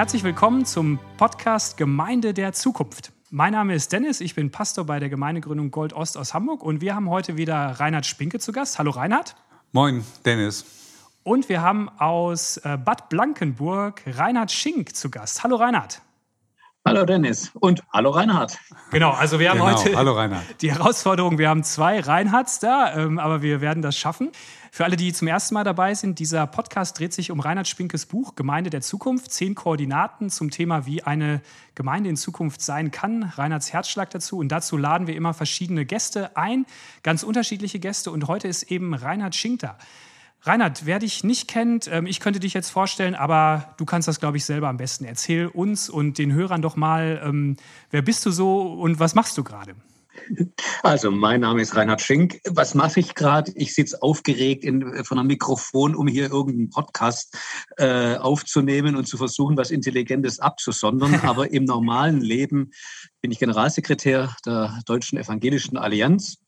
Herzlich willkommen zum Podcast Gemeinde der Zukunft. Mein Name ist Dennis, ich bin Pastor bei der Gemeindegründung Gold Ost aus Hamburg und wir haben heute wieder Reinhard Spinke zu Gast. Hallo Reinhard. Moin, Dennis. Und wir haben aus äh, Bad Blankenburg Reinhard Schink zu Gast. Hallo Reinhard. Hallo Dennis und hallo Reinhard. Genau, also wir haben Genau, heute hallo Reinhard. die Herausforderung, wir haben zwei Reinhards da, ähm, aber wir werden das schaffen. Für alle, die zum ersten Mal dabei sind, dieser Podcast dreht sich um Reinhard Spinkes Buch Gemeinde der Zukunft, zehn Koordinaten zum Thema, wie eine Gemeinde in Zukunft sein kann. Reinhards Herzschlag dazu und dazu laden wir immer verschiedene Gäste ein, ganz unterschiedliche Gäste und heute ist eben Reinhard Schink da. Reinhard, wer dich nicht kennt, ähm, ich könnte dich jetzt vorstellen, aber du kannst das, glaube ich, selber am besten. Erzähl uns und den Hörern doch mal, ähm, wer bist du so und was machst du gerade? Also, mein Name ist Reinhard Schenk. Was mache ich gerade? Ich sitze aufgeregt in, von einem Mikrofon, um hier irgendeinen Podcast äh, aufzunehmen und zu versuchen, was Intelligentes abzusondern. Aber im normalen Leben bin ich Generalsekretär der Deutschen Evangelischen Allianz.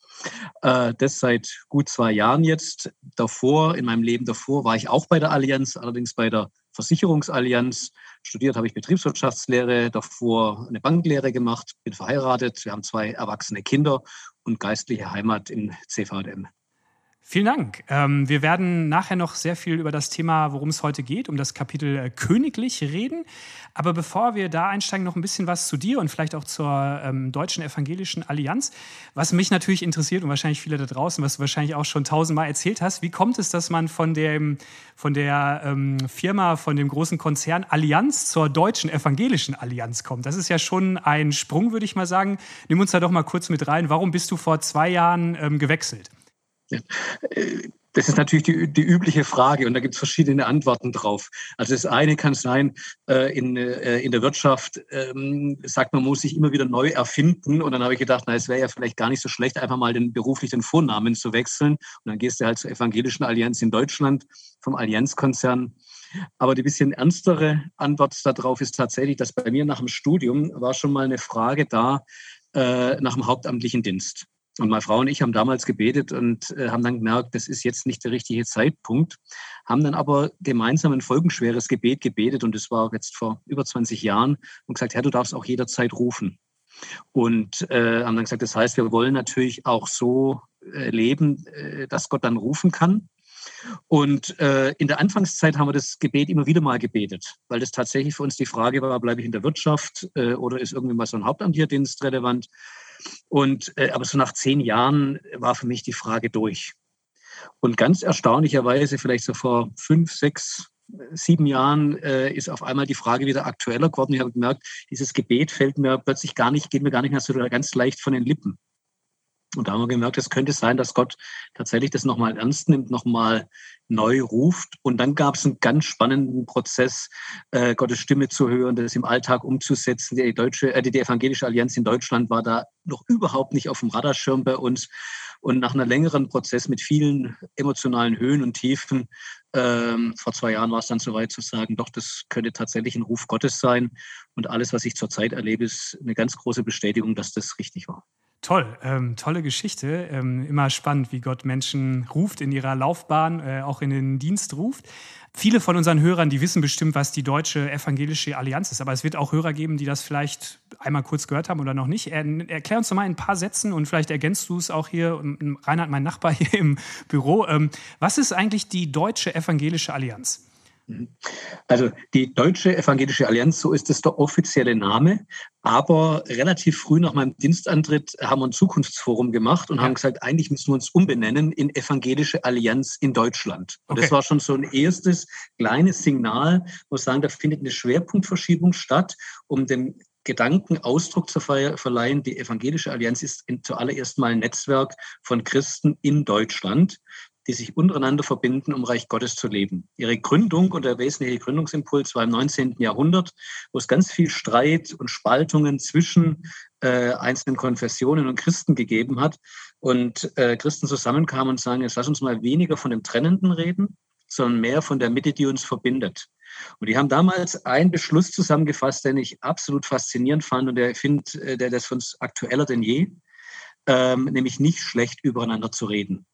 Äh, das seit gut zwei Jahren jetzt. Davor, in meinem Leben davor, war ich auch bei der Allianz, allerdings bei der Versicherungsallianz. Studiert habe ich Betriebswirtschaftslehre, davor eine Banklehre gemacht, bin verheiratet. Wir haben zwei erwachsene Kinder und geistliche Heimat im CVM. Vielen Dank. Ähm, wir werden nachher noch sehr viel über das Thema, worum es heute geht, um das Kapitel äh, Königlich reden. Aber bevor wir da einsteigen, noch ein bisschen was zu dir und vielleicht auch zur ähm, Deutschen Evangelischen Allianz. Was mich natürlich interessiert und wahrscheinlich viele da draußen, was du wahrscheinlich auch schon tausendmal erzählt hast, wie kommt es, dass man von, dem, von der ähm, Firma, von dem großen Konzern Allianz zur Deutschen Evangelischen Allianz kommt? Das ist ja schon ein Sprung, würde ich mal sagen. Nimm uns da doch mal kurz mit rein. Warum bist du vor zwei Jahren ähm, gewechselt? Das ist natürlich die, die übliche Frage und da gibt es verschiedene Antworten drauf. Also das eine kann sein, äh, in, äh, in der Wirtschaft ähm, sagt man, muss sich immer wieder neu erfinden und dann habe ich gedacht, na, es wäre ja vielleicht gar nicht so schlecht, einfach mal den beruflichen Vornamen zu wechseln und dann gehst du halt zur Evangelischen Allianz in Deutschland vom Allianzkonzern. Aber die bisschen ernstere Antwort darauf ist tatsächlich, dass bei mir nach dem Studium war schon mal eine Frage da äh, nach dem hauptamtlichen Dienst. Und meine Frau und ich haben damals gebetet und äh, haben dann gemerkt, das ist jetzt nicht der richtige Zeitpunkt, haben dann aber gemeinsam ein folgenschweres Gebet gebetet und das war jetzt vor über 20 Jahren und gesagt, Herr, du darfst auch jederzeit rufen. Und äh, haben dann gesagt, das heißt, wir wollen natürlich auch so äh, leben, äh, dass Gott dann rufen kann. Und äh, in der Anfangszeit haben wir das Gebet immer wieder mal gebetet, weil das tatsächlich für uns die Frage war, bleibe ich in der Wirtschaft äh, oder ist irgendwie mal so ein Hauptamtlicher Dienst relevant? Und, äh, aber so nach zehn Jahren war für mich die Frage durch. Und ganz erstaunlicherweise, vielleicht so vor fünf, sechs, sieben Jahren, äh, ist auf einmal die Frage wieder aktueller geworden. Ich habe gemerkt, dieses Gebet fällt mir plötzlich gar nicht, geht mir gar nicht mehr so ganz leicht von den Lippen. Und da haben wir gemerkt, es könnte sein, dass Gott tatsächlich das nochmal ernst nimmt, nochmal neu ruft. Und dann gab es einen ganz spannenden Prozess, äh, Gottes Stimme zu hören, das im Alltag umzusetzen. Die, deutsche, äh, die Evangelische Allianz in Deutschland war da noch überhaupt nicht auf dem Radarschirm bei uns. Und nach einem längeren Prozess mit vielen emotionalen Höhen und Tiefen, ähm, vor zwei Jahren war es dann soweit zu sagen, doch, das könnte tatsächlich ein Ruf Gottes sein. Und alles, was ich zurzeit erlebe, ist eine ganz große Bestätigung, dass das richtig war. Toll, ähm, tolle Geschichte. Ähm, immer spannend, wie Gott Menschen ruft in ihrer Laufbahn, äh, auch in den Dienst ruft. Viele von unseren Hörern, die wissen bestimmt, was die Deutsche Evangelische Allianz ist. Aber es wird auch Hörer geben, die das vielleicht einmal kurz gehört haben oder noch nicht. Er, erklär uns doch mal in ein paar Sätzen und vielleicht ergänzt du es auch hier, Reinhard, mein Nachbar hier im Büro. Ähm, was ist eigentlich die Deutsche Evangelische Allianz? Also die Deutsche Evangelische Allianz, so ist es der offizielle Name. Aber relativ früh nach meinem Dienstantritt haben wir ein Zukunftsforum gemacht und ja. haben gesagt, eigentlich müssen wir uns umbenennen in Evangelische Allianz in Deutschland. Und okay. das war schon so ein erstes kleines Signal, wo wir sagen, da findet eine Schwerpunktverschiebung statt, um dem Gedanken Ausdruck zu verleihen. Die Evangelische Allianz ist zuallererst mal ein Netzwerk von Christen in Deutschland die sich untereinander verbinden, um Reich Gottes zu leben. Ihre Gründung und der wesentliche Gründungsimpuls war im 19. Jahrhundert, wo es ganz viel Streit und Spaltungen zwischen äh, einzelnen Konfessionen und Christen gegeben hat. Und äh, Christen zusammenkamen und sagen, jetzt lass uns mal weniger von dem Trennenden reden, sondern mehr von der Mitte, die uns verbindet. Und die haben damals einen Beschluss zusammengefasst, den ich absolut faszinierend fand und der finde, äh, der das für uns aktueller denn je, ähm, nämlich nicht schlecht übereinander zu reden.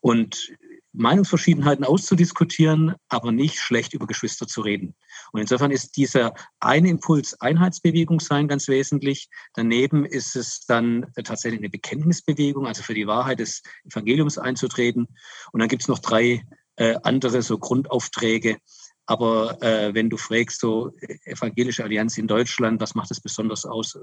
Und Meinungsverschiedenheiten auszudiskutieren, aber nicht schlecht über Geschwister zu reden. Und insofern ist dieser eine Impuls Einheitsbewegung sein ganz wesentlich. Daneben ist es dann tatsächlich eine Bekenntnisbewegung, also für die Wahrheit des Evangeliums einzutreten. Und dann gibt es noch drei äh, andere so Grundaufträge, aber äh, wenn du fragst, so evangelische Allianz in Deutschland, was macht es besonders aus,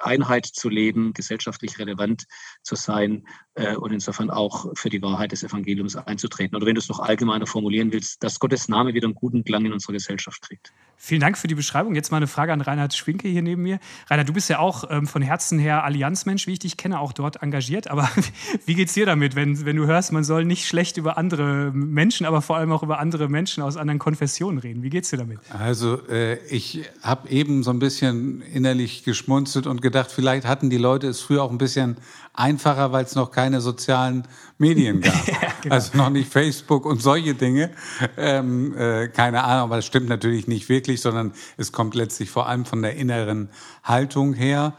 Einheit zu leben, gesellschaftlich relevant zu sein äh, und insofern auch für die Wahrheit des Evangeliums einzutreten. Oder wenn du es noch allgemeiner formulieren willst, dass Gottes Name wieder einen guten Klang in unserer Gesellschaft kriegt. Vielen Dank für die Beschreibung. Jetzt mal eine Frage an Reinhard Schwinke hier neben mir. Reinhard, du bist ja auch ähm, von Herzen her Allianzmensch, wie ich dich kenne, auch dort engagiert. Aber wie geht es dir damit, wenn, wenn du hörst, man soll nicht schlecht über andere Menschen, aber vor allem auch über andere Menschen aus anderen Konfessionen reden? Wie geht es dir damit? Also äh, ich habe eben so ein bisschen innerlich geschmunzelt und gedacht, vielleicht hatten die Leute es früher auch ein bisschen einfacher, weil es noch keine sozialen Medien gab. ja, genau. Also noch nicht Facebook und solche Dinge. Ähm, äh, keine Ahnung, aber das stimmt natürlich nicht wirklich, sondern es kommt letztlich vor allem von der inneren Haltung her.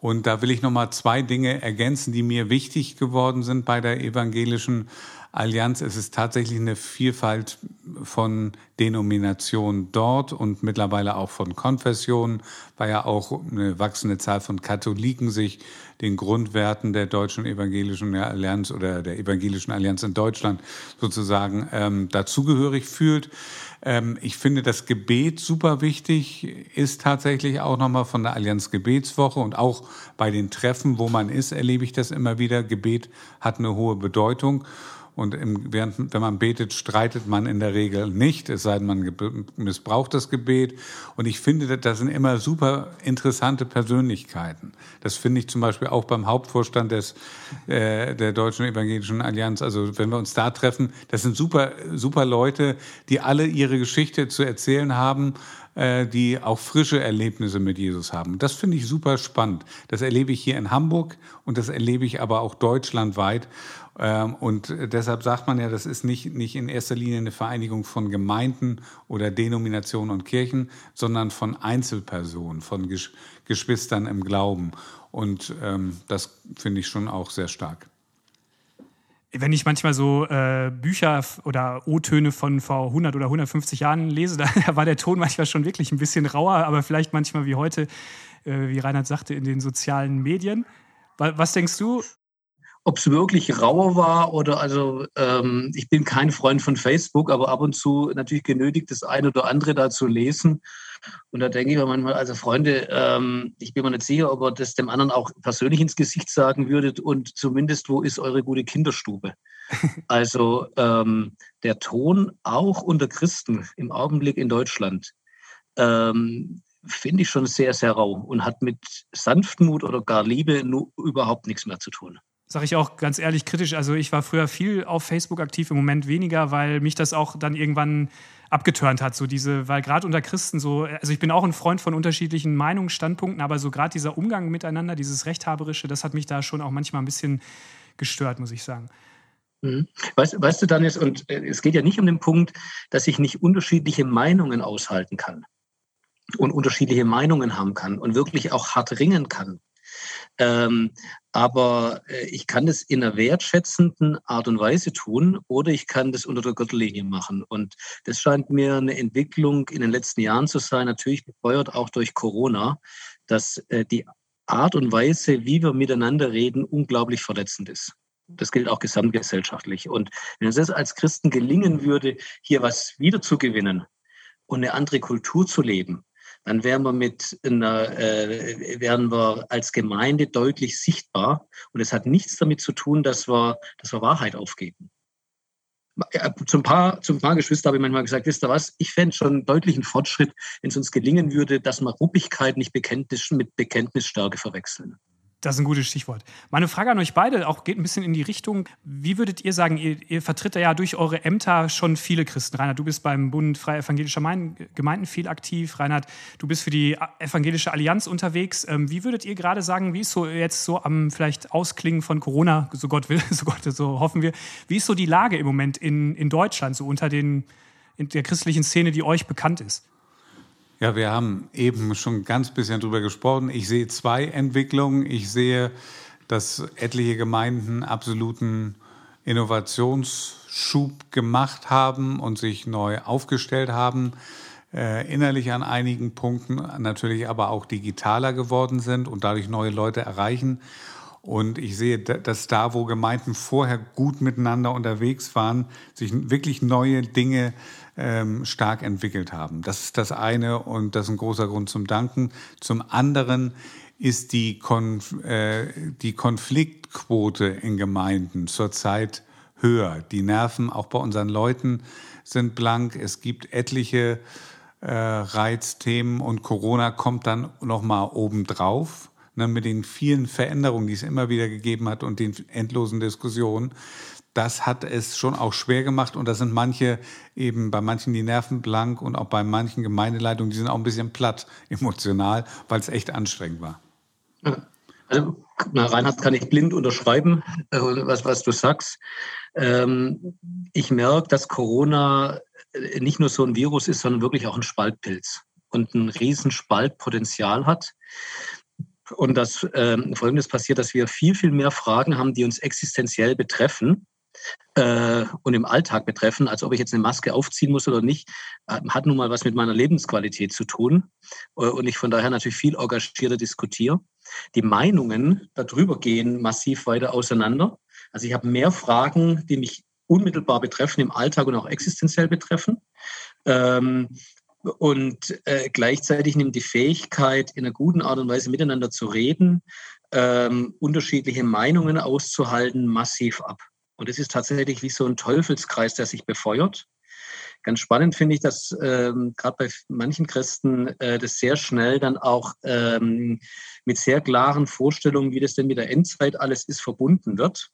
Und da will ich noch mal zwei Dinge ergänzen, die mir wichtig geworden sind bei der evangelischen Allianz. Es ist tatsächlich eine Vielfalt von Denominationen dort und mittlerweile auch von Konfessionen, weil ja auch eine wachsende Zahl von Katholiken sich den Grundwerten der Deutschen Evangelischen Allianz oder der Evangelischen Allianz in Deutschland sozusagen ähm, dazugehörig fühlt. Ähm, ich finde das Gebet super wichtig, ist tatsächlich auch nochmal von der Allianz Gebetswoche und auch bei den Treffen, wo man ist, erlebe ich das immer wieder. Gebet hat eine hohe Bedeutung. Und im, während, wenn man betet, streitet man in der Regel nicht, es sei denn, man missbraucht das Gebet. Und ich finde, das sind immer super interessante Persönlichkeiten. Das finde ich zum Beispiel auch beim Hauptvorstand des, äh, der Deutschen Evangelischen Allianz. Also wenn wir uns da treffen, das sind super, super Leute, die alle ihre Geschichte zu erzählen haben die auch frische Erlebnisse mit Jesus haben. Das finde ich super spannend. Das erlebe ich hier in Hamburg und das erlebe ich aber auch deutschlandweit. Ähm, und deshalb sagt man ja, das ist nicht, nicht in erster Linie eine Vereinigung von Gemeinden oder Denominationen und Kirchen, sondern von Einzelpersonen, von Geschwistern im Glauben. Und ähm, das finde ich schon auch sehr stark. Wenn ich manchmal so äh, Bücher oder O-Töne von vor 100 oder 150 Jahren lese, da, war der Ton manchmal schon wirklich ein bisschen rauer, aber vielleicht manchmal wie heute, äh, wie Reinhard sagte, in den sozialen Medien. Was denkst du? ob es wirklich rauer war oder also ähm, ich bin kein Freund von Facebook, aber ab und zu natürlich genötigt, das eine oder andere da zu lesen. Und da denke ich mir manchmal, also Freunde, ähm, ich bin mir nicht sicher, ob ihr das dem anderen auch persönlich ins Gesicht sagen würdet und zumindest, wo ist eure gute Kinderstube? Also ähm, der Ton auch unter Christen im Augenblick in Deutschland ähm, finde ich schon sehr, sehr rau und hat mit Sanftmut oder gar Liebe nur überhaupt nichts mehr zu tun sage ich auch ganz ehrlich kritisch. Also ich war früher viel auf Facebook aktiv, im Moment weniger, weil mich das auch dann irgendwann abgeturnt hat. So diese, weil gerade unter Christen so, also ich bin auch ein Freund von unterschiedlichen Meinungen, Standpunkten, aber so gerade dieser Umgang miteinander, dieses Rechthaberische, das hat mich da schon auch manchmal ein bisschen gestört, muss ich sagen. Mhm. Weißt, weißt du, Daniel, und äh, es geht ja nicht um den Punkt, dass ich nicht unterschiedliche Meinungen aushalten kann und unterschiedliche Meinungen haben kann und wirklich auch hart ringen kann. Ähm, aber äh, ich kann das in einer wertschätzenden Art und Weise tun oder ich kann das unter der Gürtellinie machen. Und das scheint mir eine Entwicklung in den letzten Jahren zu sein, natürlich befeuert auch durch Corona, dass äh, die Art und Weise, wie wir miteinander reden, unglaublich verletzend ist. Das gilt auch gesamtgesellschaftlich. Und wenn es als Christen gelingen würde, hier was wiederzugewinnen und eine andere Kultur zu leben, dann wären wir mit einer, äh, wären wir als Gemeinde deutlich sichtbar. Und es hat nichts damit zu tun, dass wir, dass wir Wahrheit aufgeben. Zum paar, zum paar Geschwister habe ich manchmal gesagt, wisst ihr was, ich fände schon einen deutlichen Fortschritt, wenn es uns gelingen würde, dass wir Ruppigkeit nicht Bekenntnis mit Bekenntnisstärke verwechseln. Das ist ein gutes Stichwort. Meine Frage an euch beide auch geht ein bisschen in die Richtung, wie würdet ihr sagen, ihr, ihr vertritt ja durch eure Ämter schon viele Christen. Reinhard, du bist beim Bund Freie Evangelischer Gemeinden viel aktiv. Reinhard, du bist für die Evangelische Allianz unterwegs. Ähm, wie würdet ihr gerade sagen, wie ist so jetzt so am vielleicht Ausklingen von Corona, so Gott will, so Gott, so hoffen wir, wie ist so die Lage im Moment in, in Deutschland, so unter den, in der christlichen Szene, die euch bekannt ist? Ja, wir haben eben schon ganz bisschen drüber gesprochen. Ich sehe zwei Entwicklungen. Ich sehe, dass etliche Gemeinden absoluten Innovationsschub gemacht haben und sich neu aufgestellt haben, äh, innerlich an einigen Punkten natürlich aber auch digitaler geworden sind und dadurch neue Leute erreichen. Und ich sehe, dass da, wo Gemeinden vorher gut miteinander unterwegs waren, sich wirklich neue Dinge ähm, stark entwickelt haben. Das ist das eine und das ist ein großer Grund zum Danken. Zum anderen ist die, Konf äh, die Konfliktquote in Gemeinden zurzeit höher. Die Nerven auch bei unseren Leuten sind blank. Es gibt etliche äh, Reizthemen und Corona kommt dann nochmal obendrauf ne, mit den vielen Veränderungen, die es immer wieder gegeben hat und den endlosen Diskussionen. Das hat es schon auch schwer gemacht und da sind manche eben bei manchen die Nerven blank und auch bei manchen Gemeindeleitungen, die sind auch ein bisschen platt emotional, weil es echt anstrengend war. Also, na, Reinhard, kann ich blind unterschreiben, äh, was, was du sagst. Ähm, ich merke, dass Corona nicht nur so ein Virus ist, sondern wirklich auch ein Spaltpilz und ein Riesenspaltpotenzial hat. Und dass ähm, Folgendes passiert, dass wir viel, viel mehr Fragen haben, die uns existenziell betreffen äh, und im Alltag betreffen, als ob ich jetzt eine Maske aufziehen muss oder nicht, hat nun mal was mit meiner Lebensqualität zu tun. Äh, und ich von daher natürlich viel engagierter diskutiere. Die Meinungen darüber gehen massiv weiter auseinander. Also ich habe mehr Fragen, die mich unmittelbar betreffen, im Alltag und auch existenziell betreffen. Ähm, und äh, gleichzeitig nimmt die Fähigkeit, in einer guten Art und Weise miteinander zu reden, ähm, unterschiedliche Meinungen auszuhalten, massiv ab. Und es ist tatsächlich wie so ein Teufelskreis, der sich befeuert. Ganz spannend finde ich, dass ähm, gerade bei manchen Christen äh, das sehr schnell dann auch ähm, mit sehr klaren Vorstellungen, wie das denn mit der Endzeit alles ist, verbunden wird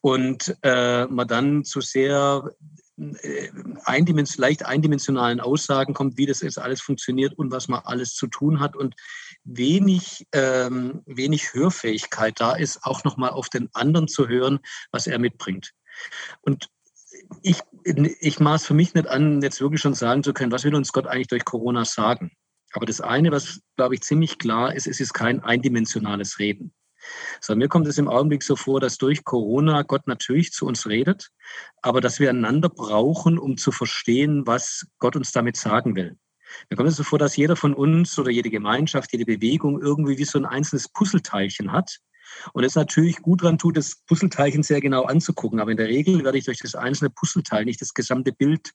und äh, man dann zu sehr äh, eindimens leicht eindimensionalen Aussagen kommt, wie das jetzt alles funktioniert und was man alles zu tun hat und wenig, ähm, wenig Hörfähigkeit da ist, auch nochmal auf den anderen zu hören, was er mitbringt. Und ich, ich maß für mich nicht an, jetzt wirklich schon sagen zu können, was will uns Gott eigentlich durch Corona sagen. Aber das eine, was, glaube ich, ziemlich klar ist, es ist kein eindimensionales Reden. So, mir kommt es im Augenblick so vor, dass durch Corona Gott natürlich zu uns redet, aber dass wir einander brauchen, um zu verstehen, was Gott uns damit sagen will. Mir kommt es so vor, dass jeder von uns oder jede Gemeinschaft, jede Bewegung irgendwie wie so ein einzelnes Puzzleteilchen hat. Und es natürlich gut dran tut, das Puzzleteilchen sehr genau anzugucken. Aber in der Regel werde ich durch das einzelne Puzzleteil nicht das gesamte Bild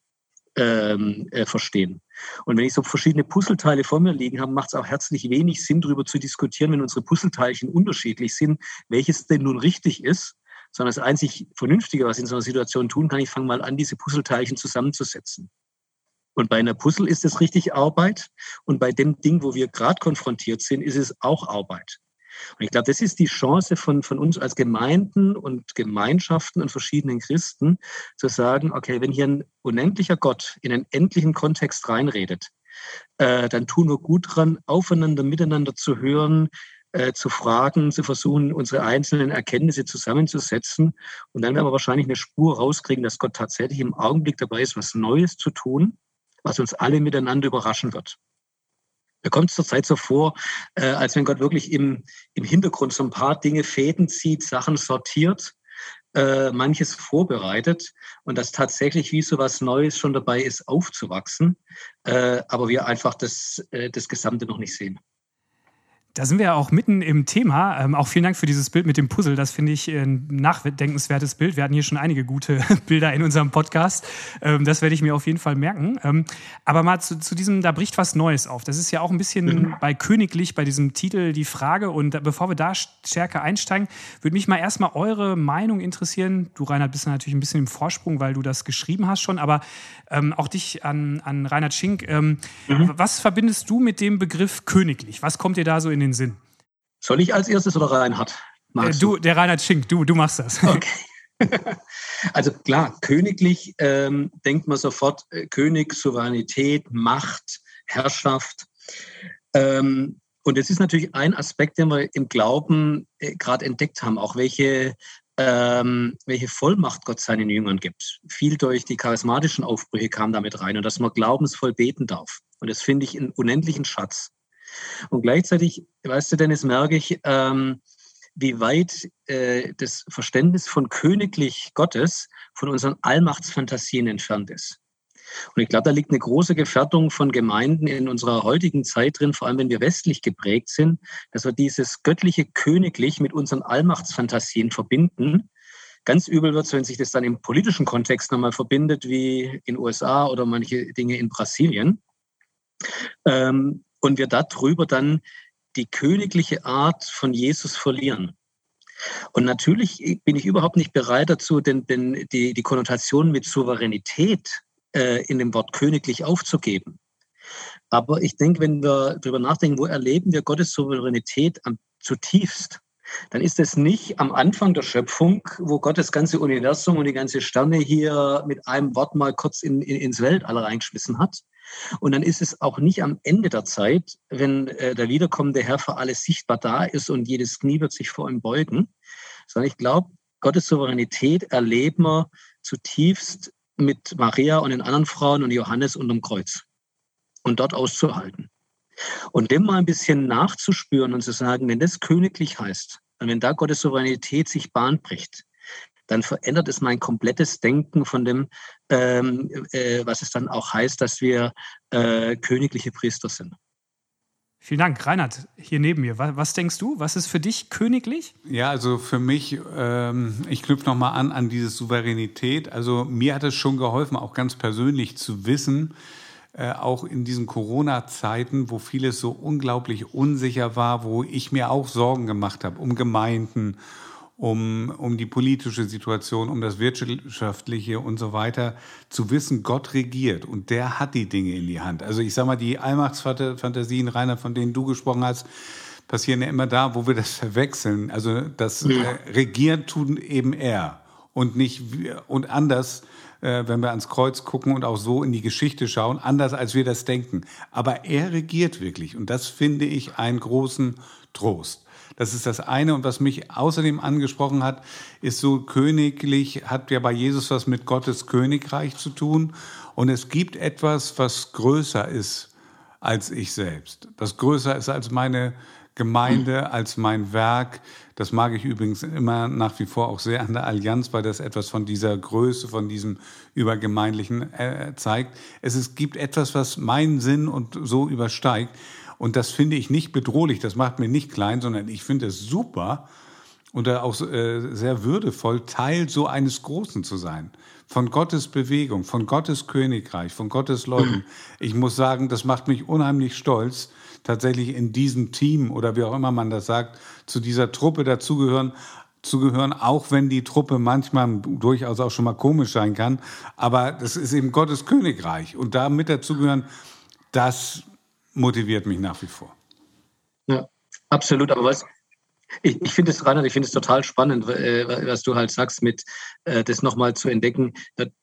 ähm, äh, verstehen. Und wenn ich so verschiedene Puzzleteile vor mir liegen habe, macht es auch herzlich wenig Sinn, darüber zu diskutieren, wenn unsere Puzzleteilchen unterschiedlich sind, welches denn nun richtig ist, sondern das einzig Vernünftige, was ich in so einer Situation tun kann, ich fange mal an, diese Puzzleteilchen zusammenzusetzen. Und bei einer Puzzle ist es richtig Arbeit und bei dem Ding, wo wir gerade konfrontiert sind, ist es auch Arbeit. Und ich glaube, das ist die Chance von, von uns als Gemeinden und Gemeinschaften und verschiedenen Christen, zu sagen, okay, wenn hier ein unendlicher Gott in einen endlichen Kontext reinredet, äh, dann tun wir gut dran, aufeinander, miteinander zu hören, äh, zu fragen, zu versuchen, unsere einzelnen Erkenntnisse zusammenzusetzen. Und dann werden wir wahrscheinlich eine Spur rauskriegen, dass Gott tatsächlich im Augenblick dabei ist, was Neues zu tun, was uns alle miteinander überraschen wird. Mir kommt es zurzeit so vor, äh, als wenn Gott wirklich im, im Hintergrund so ein paar Dinge Fäden zieht, Sachen sortiert, äh, manches vorbereitet und dass tatsächlich wie so was Neues schon dabei ist, aufzuwachsen, äh, aber wir einfach das, äh, das Gesamte noch nicht sehen. Da sind wir ja auch mitten im Thema. Ähm, auch vielen Dank für dieses Bild mit dem Puzzle. Das finde ich ein nachdenkenswertes Bild. Wir hatten hier schon einige gute Bilder in unserem Podcast. Ähm, das werde ich mir auf jeden Fall merken. Ähm, aber mal zu, zu, diesem, da bricht was Neues auf. Das ist ja auch ein bisschen mhm. bei Königlich, bei diesem Titel die Frage. Und bevor wir da stärker einsteigen, würde mich mal erstmal eure Meinung interessieren. Du, Reinhard, bist natürlich ein bisschen im Vorsprung, weil du das geschrieben hast schon. Aber ähm, auch dich an, an Reinhard Schink. Ähm, mhm. Was verbindest du mit dem Begriff Königlich? Was kommt dir da so in den den Sinn. Soll ich als erstes oder Reinhard? Äh, du, der Reinhard Schink, du, du machst das. Okay. Also klar, königlich ähm, denkt man sofort äh, König, Souveränität, Macht, Herrschaft. Ähm, und es ist natürlich ein Aspekt, den wir im Glauben äh, gerade entdeckt haben, auch welche, ähm, welche Vollmacht Gott seinen Jüngern gibt. Viel durch die charismatischen Aufbrüche kam damit rein und dass man glaubensvoll beten darf. Und das finde ich einen unendlichen Schatz. Und gleichzeitig, weißt du, Dennis, merke ich, ähm, wie weit äh, das Verständnis von königlich Gottes von unseren Allmachtsfantasien entfernt ist. Und ich glaube, da liegt eine große Gefährdung von Gemeinden in unserer heutigen Zeit drin, vor allem wenn wir westlich geprägt sind, dass wir dieses göttliche Königlich mit unseren Allmachtsfantasien verbinden. Ganz übel wird es, wenn sich das dann im politischen Kontext nochmal verbindet, wie in USA oder manche Dinge in Brasilien. Ähm, und wir darüber dann die königliche Art von Jesus verlieren. Und natürlich bin ich überhaupt nicht bereit dazu, denn, denn die, die Konnotation mit Souveränität äh, in dem Wort königlich aufzugeben. Aber ich denke, wenn wir darüber nachdenken, wo erleben wir Gottes Souveränität am zutiefst, dann ist es nicht am Anfang der Schöpfung, wo Gott das ganze Universum und die ganze Sterne hier mit einem Wort mal kurz in, in, ins Weltall reingeschmissen hat. Und dann ist es auch nicht am Ende der Zeit, wenn äh, der wiederkommende Herr für alles sichtbar da ist und jedes Knie wird sich vor ihm beugen, sondern ich glaube, Gottes Souveränität erleben wir zutiefst mit Maria und den anderen Frauen und Johannes unterm Kreuz und dort auszuhalten. Und dem mal ein bisschen nachzuspüren und zu sagen, wenn das königlich heißt, und wenn da Gottes Souveränität sich Bahn bricht, dann verändert es mein komplettes Denken von dem, ähm, äh, was es dann auch heißt, dass wir äh, königliche Priester sind. Vielen Dank. Reinhard, hier neben mir. Was, was, denkst du? Was ist für dich königlich? Ja, also für mich, ähm, ich knüpfe nochmal an, an diese Souveränität. Also mir hat es schon geholfen, auch ganz persönlich zu wissen, äh, auch in diesen Corona-Zeiten, wo vieles so unglaublich unsicher war, wo ich mir auch Sorgen gemacht habe um Gemeinden, um, um die politische Situation, um das wirtschaftliche und so weiter, zu wissen, Gott regiert und der hat die Dinge in die Hand. Also ich sage mal, die Allmachtsfantasien, Rainer, von denen du gesprochen hast, passieren ja immer da, wo wir das verwechseln. Also das ja. äh, Regieren tut eben er und nicht und anders, äh, wenn wir ans Kreuz gucken und auch so in die Geschichte schauen, anders als wir das denken. Aber er regiert wirklich und das finde ich einen großen Trost. Das ist das eine. Und was mich außerdem angesprochen hat, ist so königlich, hat ja bei Jesus was mit Gottes Königreich zu tun. Und es gibt etwas, was größer ist als ich selbst. Was größer ist als meine Gemeinde, als mein Werk. Das mag ich übrigens immer nach wie vor auch sehr an der Allianz, weil das etwas von dieser Größe, von diesem Übergemeindlichen äh, zeigt. Es ist, gibt etwas, was meinen Sinn und so übersteigt. Und das finde ich nicht bedrohlich, das macht mir nicht klein, sondern ich finde es super und auch äh, sehr würdevoll, Teil so eines Großen zu sein. Von Gottes Bewegung, von Gottes Königreich, von Gottes Leuten. Ich muss sagen, das macht mich unheimlich stolz, tatsächlich in diesem Team oder wie auch immer man das sagt, zu dieser Truppe dazugehören, zugehören, auch wenn die Truppe manchmal durchaus auch schon mal komisch sein kann. Aber das ist eben Gottes Königreich. Und da mit dazugehören, das motiviert mich nach wie vor. Ja, absolut. Aber was, ich, ich finde es, Reinhard, ich finde es total spannend, äh, was du halt sagst, mit äh, das nochmal zu entdecken,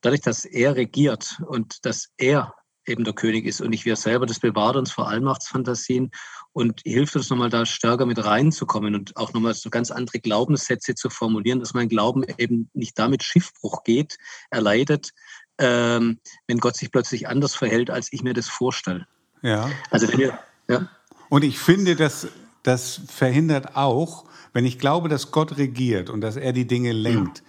dadurch, dass er regiert und dass er eben der König ist und nicht wir selber, das bewahrt uns vor Allmachtsfantasien und hilft uns nochmal da stärker mit reinzukommen und auch nochmal so ganz andere Glaubenssätze zu formulieren, dass mein Glauben eben nicht damit Schiffbruch geht, erleidet, ähm, wenn Gott sich plötzlich anders verhält, als ich mir das vorstelle. Ja. Also wenn wir, ja. Und ich finde, dass das verhindert auch, wenn ich glaube, dass Gott regiert und dass er die Dinge lenkt, ja.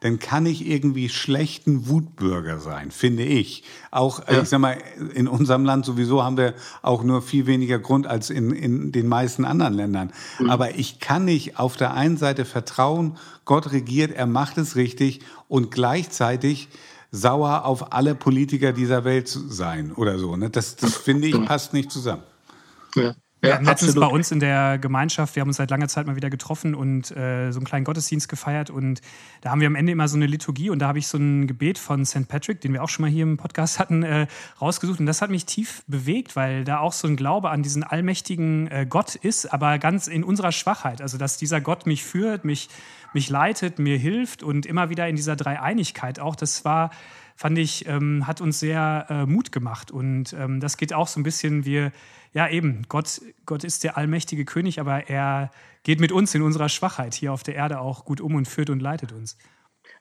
dann kann ich irgendwie schlechten Wutbürger sein, finde ich. Auch, ja. ich sag mal, in unserem Land sowieso haben wir auch nur viel weniger Grund als in, in den meisten anderen Ländern. Mhm. Aber ich kann nicht auf der einen Seite vertrauen, Gott regiert, er macht es richtig und gleichzeitig sauer auf alle Politiker dieser Welt sein oder so. Ne? Das, das finde ich passt nicht zusammen. Ja. Ja, ja letztens bei uns in der Gemeinschaft, wir haben uns seit langer Zeit mal wieder getroffen und äh, so einen kleinen Gottesdienst gefeiert und da haben wir am Ende immer so eine Liturgie und da habe ich so ein Gebet von St. Patrick, den wir auch schon mal hier im Podcast hatten, äh, rausgesucht und das hat mich tief bewegt, weil da auch so ein Glaube an diesen allmächtigen äh, Gott ist, aber ganz in unserer Schwachheit, also dass dieser Gott mich führt, mich, mich leitet, mir hilft und immer wieder in dieser Dreieinigkeit auch, das war fand ich, ähm, hat uns sehr äh, Mut gemacht. Und ähm, das geht auch so ein bisschen, wir ja eben, Gott, Gott ist der allmächtige König, aber er geht mit uns in unserer Schwachheit hier auf der Erde auch gut um und führt und leitet uns.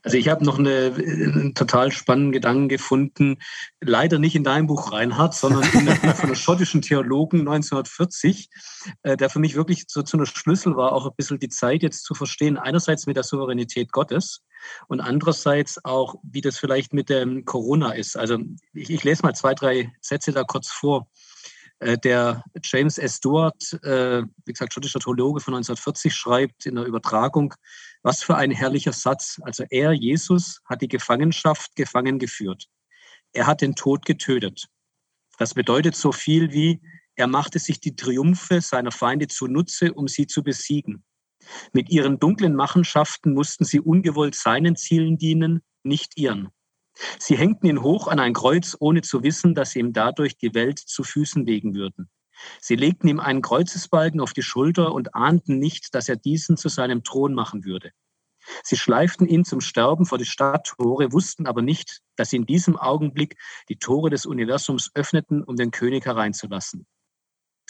Also ich habe noch eine, einen total spannenden Gedanken gefunden, leider nicht in deinem Buch Reinhard, sondern in der, von einem schottischen Theologen 1940, äh, der für mich wirklich so zu einer Schlüssel war, auch ein bisschen die Zeit jetzt zu verstehen, einerseits mit der Souveränität Gottes und andererseits auch, wie das vielleicht mit dem Corona ist. Also ich, ich lese mal zwei, drei Sätze da kurz vor. Äh, der James S. Stewart, äh, wie gesagt, schottischer Theologe von 1940, schreibt in der Übertragung, was für ein herrlicher Satz. Also er, Jesus, hat die Gefangenschaft gefangen geführt. Er hat den Tod getötet. Das bedeutet so viel wie, er machte sich die Triumphe seiner Feinde zunutze, um sie zu besiegen. Mit ihren dunklen Machenschaften mussten sie ungewollt seinen Zielen dienen, nicht ihren. Sie hängten ihn hoch an ein Kreuz, ohne zu wissen, dass sie ihm dadurch die Welt zu Füßen legen würden. Sie legten ihm einen Kreuzesbalken auf die Schulter und ahnten nicht, dass er diesen zu seinem Thron machen würde. Sie schleiften ihn zum Sterben vor die Stadttore, wussten aber nicht, dass sie in diesem Augenblick die Tore des Universums öffneten, um den König hereinzulassen.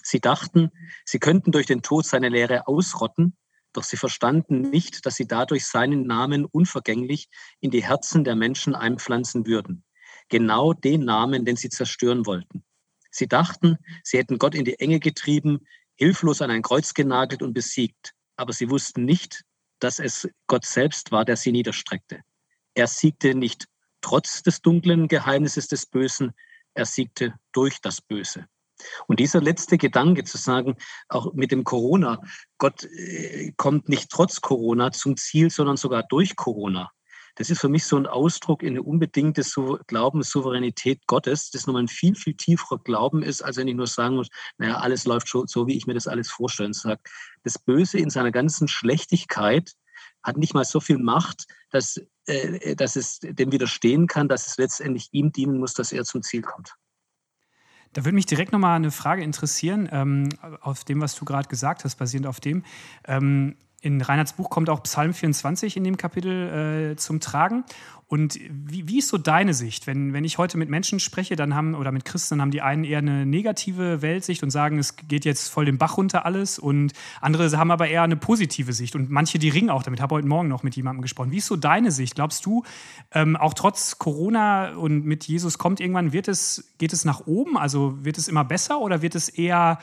Sie dachten, sie könnten durch den Tod seine Lehre ausrotten, doch sie verstanden nicht, dass sie dadurch seinen Namen unvergänglich in die Herzen der Menschen einpflanzen würden. Genau den Namen, den sie zerstören wollten. Sie dachten, sie hätten Gott in die Enge getrieben, hilflos an ein Kreuz genagelt und besiegt. Aber sie wussten nicht, dass es Gott selbst war, der sie niederstreckte. Er siegte nicht trotz des dunklen Geheimnisses des Bösen, er siegte durch das Böse. Und dieser letzte Gedanke zu sagen, auch mit dem Corona, Gott äh, kommt nicht trotz Corona zum Ziel, sondern sogar durch Corona. Das ist für mich so ein Ausdruck in eine unbedingte Glaubenssouveränität Gottes, das nochmal ein viel, viel tieferer Glauben ist, als wenn ich nur sagen muss, naja, alles läuft so, so wie ich mir das alles vorstellen sage. Das Böse in seiner ganzen Schlechtigkeit hat nicht mal so viel Macht, dass, äh, dass es dem widerstehen kann, dass es letztendlich ihm dienen muss, dass er zum Ziel kommt. Da würde mich direkt nochmal eine Frage interessieren, ähm, auf dem, was du gerade gesagt hast, basierend auf dem. Ähm, in Reinhards Buch kommt auch Psalm 24 in dem Kapitel äh, zum Tragen. Und wie, wie, ist so deine Sicht? Wenn, wenn ich heute mit Menschen spreche, dann haben, oder mit Christen, haben die einen eher eine negative Weltsicht und sagen, es geht jetzt voll den Bach runter alles. Und andere haben aber eher eine positive Sicht. Und manche, die ringen auch damit. Ich habe heute Morgen noch mit jemandem gesprochen. Wie ist so deine Sicht? Glaubst du, ähm, auch trotz Corona und mit Jesus kommt irgendwann, wird es, geht es nach oben? Also wird es immer besser oder wird es eher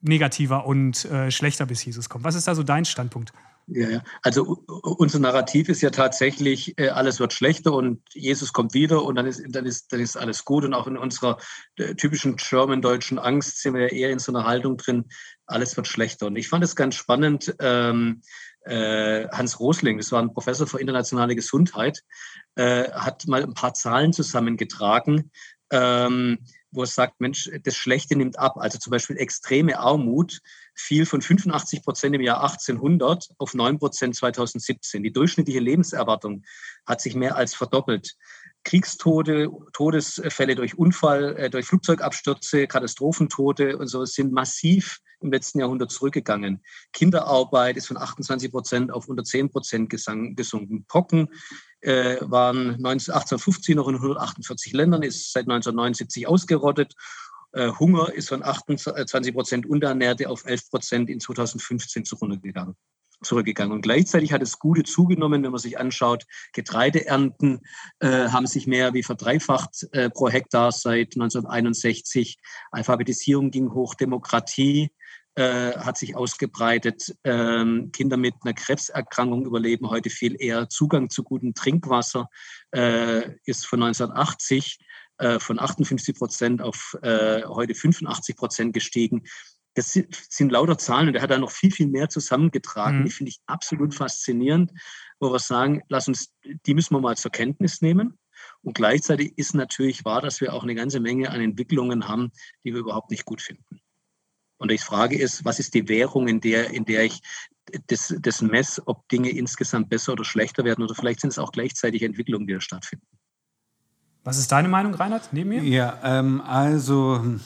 negativer und äh, schlechter bis Jesus kommt. Was ist da so dein Standpunkt? Ja. Also unser Narrativ ist ja tatsächlich, äh, alles wird schlechter und Jesus kommt wieder und dann ist, dann ist, dann ist alles gut. Und auch in unserer äh, typischen German-deutschen Angst sind wir ja eher in so einer Haltung drin, alles wird schlechter. Und ich fand es ganz spannend, ähm, äh, Hans Rosling, das war ein Professor für internationale Gesundheit, äh, hat mal ein paar Zahlen zusammengetragen, ähm, wo es sagt, Mensch, das Schlechte nimmt ab. Also zum Beispiel extreme Armut fiel von 85 Prozent im Jahr 1800 auf 9 Prozent 2017. Die durchschnittliche Lebenserwartung hat sich mehr als verdoppelt. Kriegstode, Todesfälle durch Unfall, äh, durch Flugzeugabstürze, Katastrophentote und so sind massiv im letzten Jahrhundert zurückgegangen. Kinderarbeit ist von 28 Prozent auf unter 10 Prozent gesunken. Pocken äh, waren 1850 noch in 148 Ländern, ist seit 1979 ausgerottet. Äh, Hunger ist von 28 Prozent Unterernährte auf 11 Prozent in 2015 zurückgegangen zurückgegangen. Und gleichzeitig hat es Gute zugenommen, wenn man sich anschaut, Getreideernten äh, haben sich mehr wie verdreifacht äh, pro Hektar seit 1961. Alphabetisierung ging hoch, Demokratie äh, hat sich ausgebreitet. Ähm, Kinder mit einer Krebserkrankung überleben heute viel eher. Zugang zu gutem Trinkwasser äh, ist von 1980 äh, von 58 Prozent auf äh, heute 85 Prozent gestiegen. Das sind lauter Zahlen und er hat da noch viel, viel mehr zusammengetragen. Mhm. Die finde ich absolut faszinierend, wo wir sagen, lass uns, die müssen wir mal zur Kenntnis nehmen. Und gleichzeitig ist natürlich wahr, dass wir auch eine ganze Menge an Entwicklungen haben, die wir überhaupt nicht gut finden. Und die Frage ist, was ist die Währung, in der, in der ich das, das messe, ob Dinge insgesamt besser oder schlechter werden oder vielleicht sind es auch gleichzeitig Entwicklungen, die da stattfinden. Was ist deine Meinung, Reinhard, neben mir? Ja, ähm, also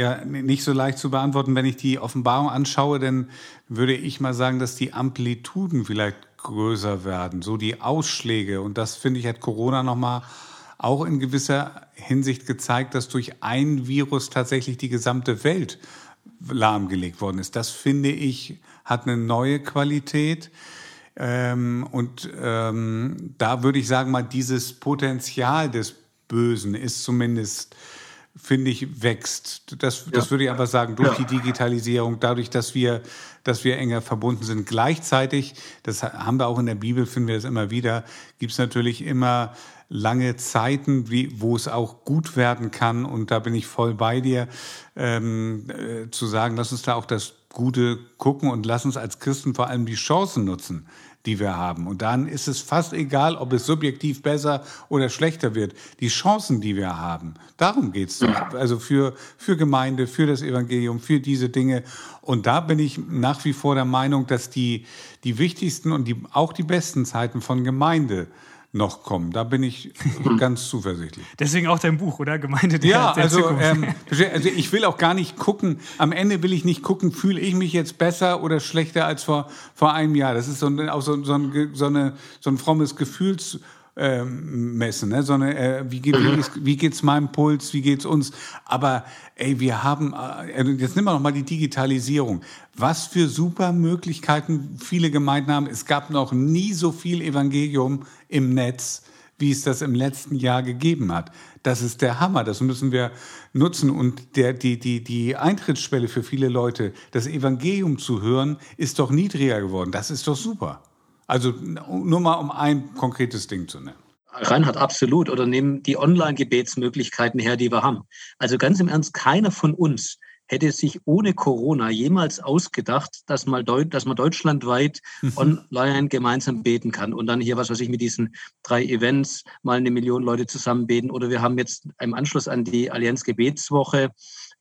ja, nicht so leicht zu beantworten. Wenn ich die Offenbarung anschaue, dann würde ich mal sagen, dass die Amplituden vielleicht größer werden, so die Ausschläge. Und das finde ich hat Corona nochmal auch in gewisser Hinsicht gezeigt, dass durch ein Virus tatsächlich die gesamte Welt lahmgelegt worden ist. Das finde ich hat eine neue Qualität. Ähm, und ähm, da würde ich sagen mal, dieses Potenzial des Bösen ist zumindest finde ich, wächst. Das, das ja. würde ich einfach sagen, durch ja. die Digitalisierung, dadurch, dass wir, dass wir enger verbunden sind. Gleichzeitig, das haben wir auch in der Bibel, finden wir das immer wieder, gibt es natürlich immer lange Zeiten, wie, wo es auch gut werden kann. Und da bin ich voll bei dir, ähm, äh, zu sagen, lass uns da auch das Gute gucken und lass uns als Christen vor allem die Chancen nutzen die wir haben. Und dann ist es fast egal, ob es subjektiv besser oder schlechter wird. Die Chancen, die wir haben, darum geht's. Also für, für Gemeinde, für das Evangelium, für diese Dinge. Und da bin ich nach wie vor der Meinung, dass die, die wichtigsten und die, auch die besten Zeiten von Gemeinde noch kommen. Da bin ich ganz zuversichtlich. Deswegen auch dein Buch, oder? Gemeinde der, ja, der also, ähm, also ich will auch gar nicht gucken, am Ende will ich nicht gucken, fühle ich mich jetzt besser oder schlechter als vor, vor einem Jahr. Das ist so ein, auch so, so, ein, so, eine, so ein frommes Gefühls ähm, messen, ne? sondern äh, wie, geht, wie, geht's meinem Puls, wie geht's uns? Aber ey, wir haben, äh, jetzt nehmen wir noch mal die Digitalisierung. Was für super Möglichkeiten viele Gemeinden haben. Es gab noch nie so viel Evangelium im Netz, wie es das im letzten Jahr gegeben hat. Das ist der Hammer. Das müssen wir nutzen. Und der, die, die, die Eintrittsschwelle für viele Leute, das Evangelium zu hören, ist doch niedriger geworden. Das ist doch super. Also nur mal um ein konkretes Ding zu nennen. Reinhard, absolut. Oder nehmen die Online-Gebetsmöglichkeiten her, die wir haben. Also ganz im Ernst, keiner von uns hätte sich ohne Corona jemals ausgedacht, dass, mal Deut dass man deutschlandweit mhm. online gemeinsam beten kann und dann hier, was weiß ich, mit diesen drei Events mal eine Million Leute zusammen beten. Oder wir haben jetzt im Anschluss an die Allianz Gebetswoche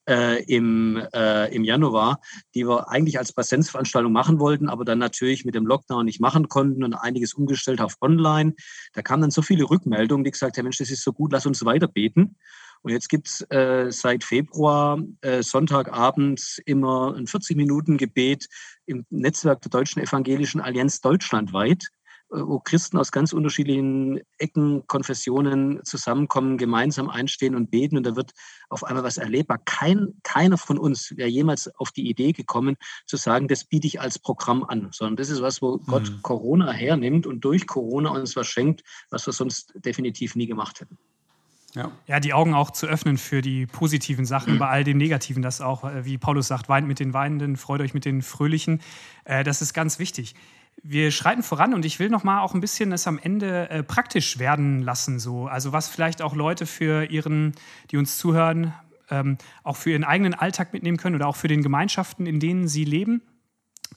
äh, im, äh, im Januar, die wir eigentlich als Präsenzveranstaltung machen wollten, aber dann natürlich mit dem Lockdown nicht machen konnten und einiges umgestellt auf online. Da kamen dann so viele Rückmeldungen, die gesagt haben, Mensch, das ist so gut, lass uns weiter beten. Und jetzt gibt's äh, seit Februar äh, Sonntagabends immer ein 40-Minuten-Gebet im Netzwerk der Deutschen Evangelischen Allianz deutschlandweit wo Christen aus ganz unterschiedlichen Ecken, Konfessionen zusammenkommen, gemeinsam einstehen und beten und da wird auf einmal was erlebbar. Kein, keiner von uns wäre jemals auf die Idee gekommen, zu sagen, das biete ich als Programm an, sondern das ist was, wo mhm. Gott Corona hernimmt und durch Corona uns was schenkt, was wir sonst definitiv nie gemacht hätten. Ja. ja, die Augen auch zu öffnen für die positiven Sachen, bei all dem Negativen, das auch, äh, wie Paulus sagt, weint mit den Weinenden, freut euch mit den Fröhlichen. Äh, das ist ganz wichtig. Wir schreiten voran und ich will noch mal auch ein bisschen es am Ende äh, praktisch werden lassen, so also was vielleicht auch Leute für ihren, die uns zuhören, ähm, auch für ihren eigenen Alltag mitnehmen können oder auch für den Gemeinschaften, in denen sie leben.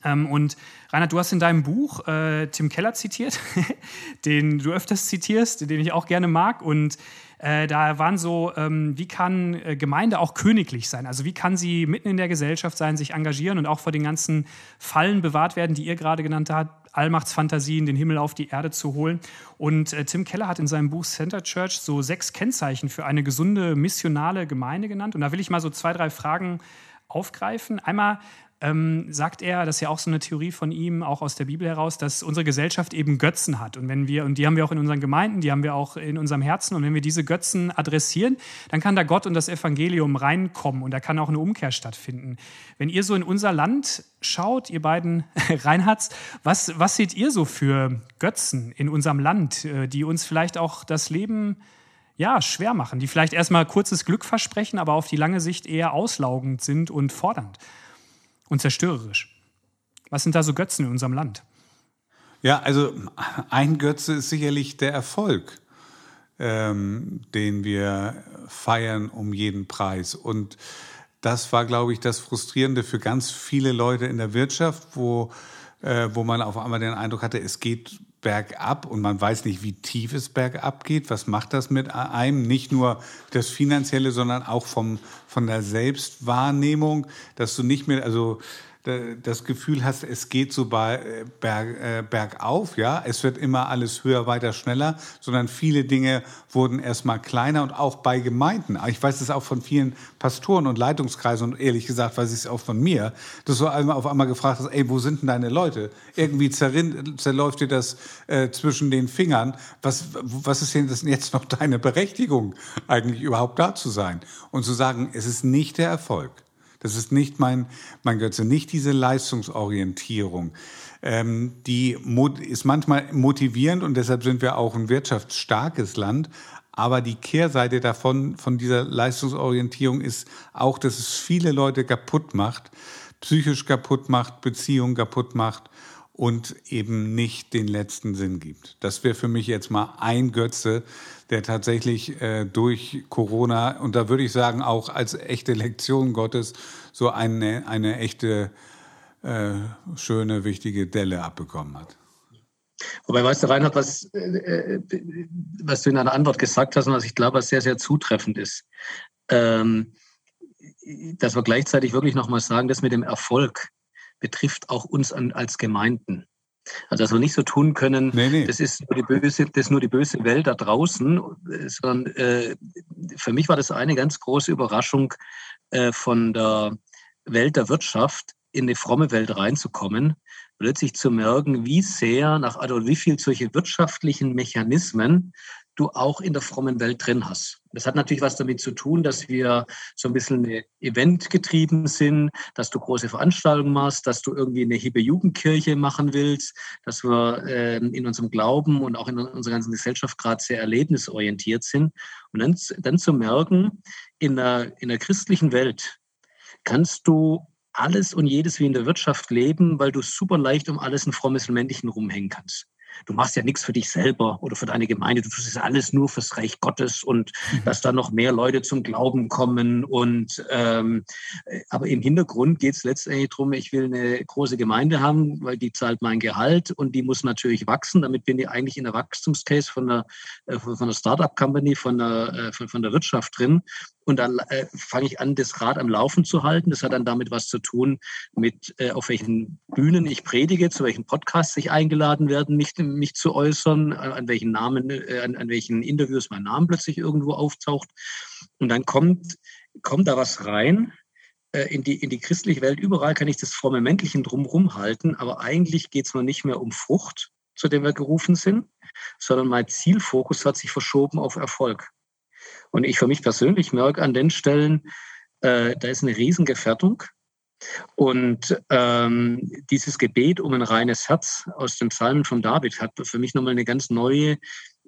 Ähm, und Reinhard, du hast in deinem Buch äh, Tim Keller zitiert, den du öfters zitierst, den ich auch gerne mag und äh, da waren so, ähm, wie kann äh, Gemeinde auch königlich sein? Also wie kann sie mitten in der Gesellschaft sein, sich engagieren und auch vor den ganzen Fallen bewahrt werden, die ihr gerade genannt habt, Allmachtsfantasien, den Himmel auf die Erde zu holen. Und äh, Tim Keller hat in seinem Buch Center Church so sechs Kennzeichen für eine gesunde missionale Gemeinde genannt. Und da will ich mal so zwei, drei Fragen aufgreifen. Einmal, ähm, sagt er, das ist ja auch so eine Theorie von ihm, auch aus der Bibel heraus, dass unsere Gesellschaft eben Götzen hat. Und wenn wir, und die haben wir auch in unseren Gemeinden, die haben wir auch in unserem Herzen, und wenn wir diese Götzen adressieren, dann kann da Gott und das Evangelium reinkommen und da kann auch eine Umkehr stattfinden. Wenn ihr so in unser Land schaut, ihr beiden Reinhards, was, was seht ihr so für Götzen in unserem Land, äh, die uns vielleicht auch das Leben ja, schwer machen, die vielleicht erstmal kurzes Glück versprechen, aber auf die lange Sicht eher auslaugend sind und fordernd? Und zerstörerisch. Was sind da so Götzen in unserem Land? Ja, also ein Götze ist sicherlich der Erfolg, ähm, den wir feiern um jeden Preis. Und das war, glaube ich, das Frustrierende für ganz viele Leute in der Wirtschaft, wo, äh, wo man auf einmal den Eindruck hatte, es geht bergab und man weiß nicht, wie tief es bergab geht. Was macht das mit einem? Nicht nur das Finanzielle, sondern auch vom, von der Selbstwahrnehmung, dass du nicht mehr, also das Gefühl hast, es geht so äh, äh, bergauf, ja, es wird immer alles höher, weiter, schneller, sondern viele Dinge wurden erstmal kleiner und auch bei Gemeinden. Ich weiß es auch von vielen Pastoren und Leitungskreisen und ehrlich gesagt weiß ich es auch von mir, dass du auf einmal gefragt hast, ey, wo sind denn deine Leute? Irgendwie zerrin, zerläuft dir das äh, zwischen den Fingern. Was, was ist denn das jetzt noch deine Berechtigung, eigentlich überhaupt da zu sein? Und zu sagen, es ist nicht der Erfolg Das ist nicht mein, mein Götze, nicht diese Leistungsorientierung. Ähm, die ist manchmal motivierend und deshalb sind wir auch ein wirtschaftsstarkes Land. Aber die Kehrseite davon, von dieser Leistungsorientierung ist auch, dass es viele Leute kaputt macht, psychisch kaputt macht, Beziehungen kaputt macht und eben nicht den letzten Sinn gibt. Das wäre für mich jetzt mal ein Götze, der tatsächlich äh, durch Corona und da würde ich sagen auch als echte Lektion Gottes so eine, eine echte äh, schöne, wichtige Delle abbekommen hat. Wobei, weißt du, Reinhard, was, äh, äh, was du in einer Antwort gesagt hast und was ich glaube, was sehr, sehr zutreffend ist, ähm, dass wir gleichzeitig wirklich nochmal sagen, das mit dem Erfolg betrifft auch uns an, als Gemeinden. Also, dass wir nicht so tun können, nee, nee. das ist nur die böse, das ist nur die böse Welt da draußen, sondern äh, für mich war das eine ganz große Überraschung äh, von der Welt der Wirtschaft in eine fromme Welt reinzukommen plötzlich zu merken, wie sehr nach also wie viel solche wirtschaftlichen Mechanismen du auch in der frommen Welt drin hast. Das hat natürlich was damit zu tun, dass wir so ein bisschen Event getrieben sind, dass du große Veranstaltungen machst, dass du irgendwie eine hippe Jugendkirche machen willst, dass wir äh, in unserem Glauben und auch in unserer ganzen Gesellschaft gerade sehr erlebnisorientiert sind. Und dann, dann zu merken, in der, in der christlichen Welt kannst du alles und jedes wie in der Wirtschaft leben, weil du super leicht um alles ein frommes Männchen rumhängen kannst du machst ja nichts für dich selber oder für deine Gemeinde, du tust es alles nur fürs Reich Gottes und mhm. dass da noch mehr Leute zum Glauben kommen. Und ähm, aber im Hintergrund geht es letztendlich darum, ich will eine große Gemeinde haben, weil die zahlt mein Gehalt und die muss natürlich wachsen. Damit bin ich eigentlich in der Wachstumscase von der, äh, von der Startup-Company, von der, äh, von, von der Wirtschaft drin. Und dann äh, fange ich an, das Rad am Laufen zu halten. Das hat dann damit was zu tun, mit äh, auf welchen Bühnen ich predige, zu welchen Podcasts ich eingeladen werde, mich, mich zu äußern, an welchen Namen, äh, an, an welchen Interviews mein Name plötzlich irgendwo auftaucht. Und dann kommt, kommt da was rein, äh, in die, in die christliche Welt. Überall kann ich das fromme Männlichen drumherum halten, aber eigentlich geht es mir nicht mehr um Frucht, zu dem wir gerufen sind, sondern mein Zielfokus hat sich verschoben auf Erfolg. Und ich für mich persönlich merke an den Stellen, äh, da ist eine Riesengefährdung. Und ähm, dieses Gebet um ein reines Herz aus den Psalmen von David hat für mich nochmal eine ganz neue,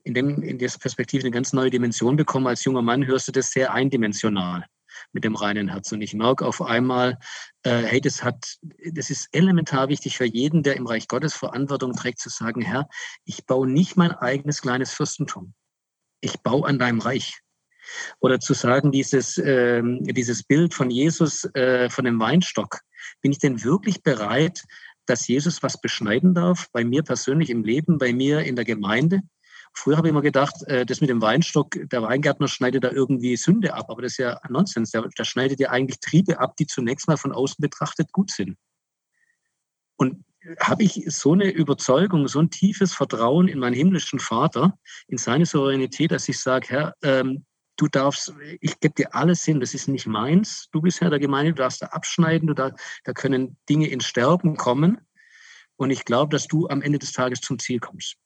in, dem, in dieser Perspektive eine ganz neue Dimension bekommen. Als junger Mann hörst du das sehr eindimensional mit dem reinen Herz. Und ich merke auf einmal, äh, hey, das hat, das ist elementar wichtig für jeden, der im Reich Gottes Verantwortung trägt, zu sagen, Herr, ich baue nicht mein eigenes kleines Fürstentum. Ich baue an deinem Reich. Oder zu sagen, dieses, äh, dieses Bild von Jesus, äh, von dem Weinstock, bin ich denn wirklich bereit, dass Jesus was beschneiden darf, bei mir persönlich im Leben, bei mir in der Gemeinde? Früher habe ich immer gedacht, äh, das mit dem Weinstock, der Weingärtner schneidet da irgendwie Sünde ab, aber das ist ja Nonsens. Der, der schneidet ja eigentlich Triebe ab, die zunächst mal von außen betrachtet gut sind. Und habe ich so eine Überzeugung, so ein tiefes Vertrauen in meinen himmlischen Vater, in seine Souveränität, dass ich sage, Herr, ähm, du darfst, ich gebe dir alles hin, das ist nicht meins. Du bist Herr der Gemeinde, du darfst da abschneiden, du da, da können Dinge ins Sterben kommen. Und ich glaube, dass du am Ende des Tages zum Ziel kommst.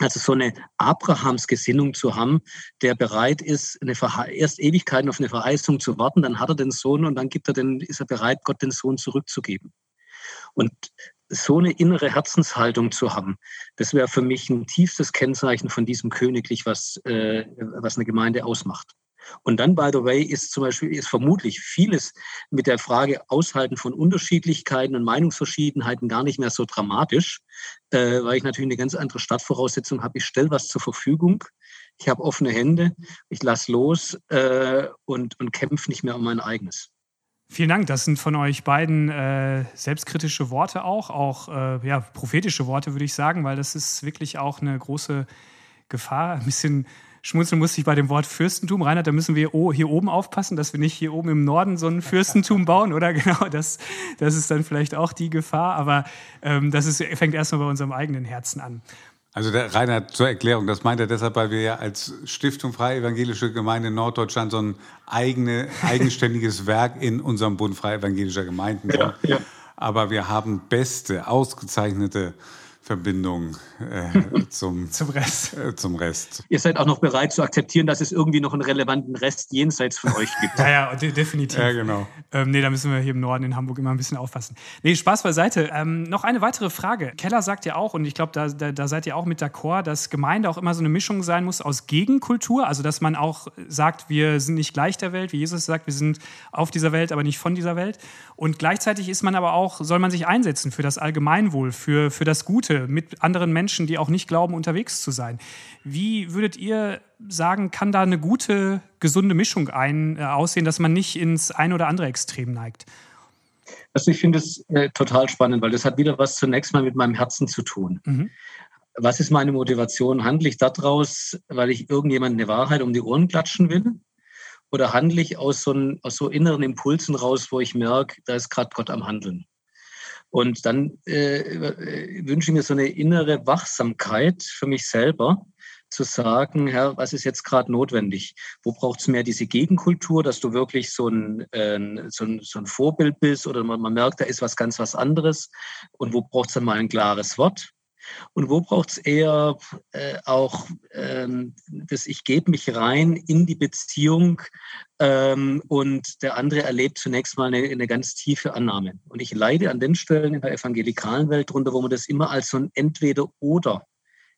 Also so eine Abrahams Gesinnung zu haben, der bereit ist, eine erst Ewigkeiten auf eine Verheißung zu warten, dann hat er den Sohn und dann gibt er den, ist er bereit, Gott den Sohn zurückzugeben. Und so eine innere Herzenshaltung zu haben, das wäre für mich ein tiefstes Kennzeichen von diesem Königlich, was, äh, was eine Gemeinde ausmacht. Und dann, by the way, ist zum Beispiel ist vermutlich vieles mit der Frage Aushalten von Unterschiedlichkeiten und Meinungsverschiedenheiten gar nicht mehr so dramatisch, äh, weil ich natürlich eine ganz andere Stadtvoraussetzung habe. Ich stelle was zur Verfügung, ich habe offene Hände, ich lasse los äh, und, und kämpfe nicht mehr um mein eigenes. Vielen Dank. Das sind von euch beiden äh, selbstkritische Worte auch, auch äh, ja, prophetische Worte, würde ich sagen, weil das ist wirklich auch eine große Gefahr. Ein bisschen schmunzeln musste ich bei dem Wort Fürstentum. Reinhard, da müssen wir hier oben aufpassen, dass wir nicht hier oben im Norden so ein Fürstentum bauen, oder? Genau, das, das ist dann vielleicht auch die Gefahr. Aber ähm, das ist, fängt erstmal bei unserem eigenen Herzen an. Also der Rainer zur Erklärung, das meint er deshalb, weil wir ja als Stiftung Freie Evangelische Gemeinde in Norddeutschland so ein eigene, eigenständiges Werk in unserem Bund Freie Evangelischer Gemeinden sind. Ja, ja. Aber wir haben beste, ausgezeichnete Verbindung äh, zum, zum, Rest. Äh, zum Rest. Ihr seid auch noch bereit zu akzeptieren, dass es irgendwie noch einen relevanten Rest jenseits von euch gibt. ja, ja, de definitiv. Ja, genau. Ähm, nee, da müssen wir hier im Norden in Hamburg immer ein bisschen aufpassen. Nee, Spaß beiseite. Ähm, noch eine weitere Frage. Keller sagt ja auch, und ich glaube, da, da, da, seid ihr auch mit d'accord, dass Gemeinde auch immer so eine Mischung sein muss aus Gegenkultur. Also, dass man auch sagt, wir sind nicht gleich der Welt, wie Jesus sagt, wir sind auf dieser Welt, aber nicht von dieser Welt. Und gleichzeitig ist man aber auch, soll man sich einsetzen für das Allgemeinwohl, für, für das Gute, mit anderen Menschen, die auch nicht glauben, unterwegs zu sein. Wie würdet ihr sagen, kann da eine gute, gesunde Mischung ein, äh, aussehen, dass man nicht ins ein oder andere Extrem neigt? Also ich finde es äh, total spannend, weil das hat wieder was zunächst mal mit meinem Herzen zu tun. Mhm. Was ist meine Motivation? Handle ich daraus, weil ich irgendjemand eine Wahrheit um die Ohren klatschen will? Oder handle ich aus so, ein, aus so inneren Impulsen raus, wo ich merke, da ist gerade Gott am Handeln? Und dann äh, äh, wünsche ich mir so eine innere Wachsamkeit für mich selber, zu sagen, Herr, was ist jetzt gerade notwendig? Wo braucht es mehr diese Gegenkultur, dass du wirklich so ein, äh, so ein, so ein Vorbild bist oder man, man, merkt, da ist was ganz was anderes? Und wo braucht es dann mal ein klares Wort? Und wo braucht es eher äh, auch ähm, das Ich gebe mich rein in die Beziehung ähm, und der andere erlebt zunächst mal eine, eine, ganz tiefe Annahme. Und ich leide an den Stellen in der evangelikalen Welt drunter, wo wir das immer als so ein Entweder-Oder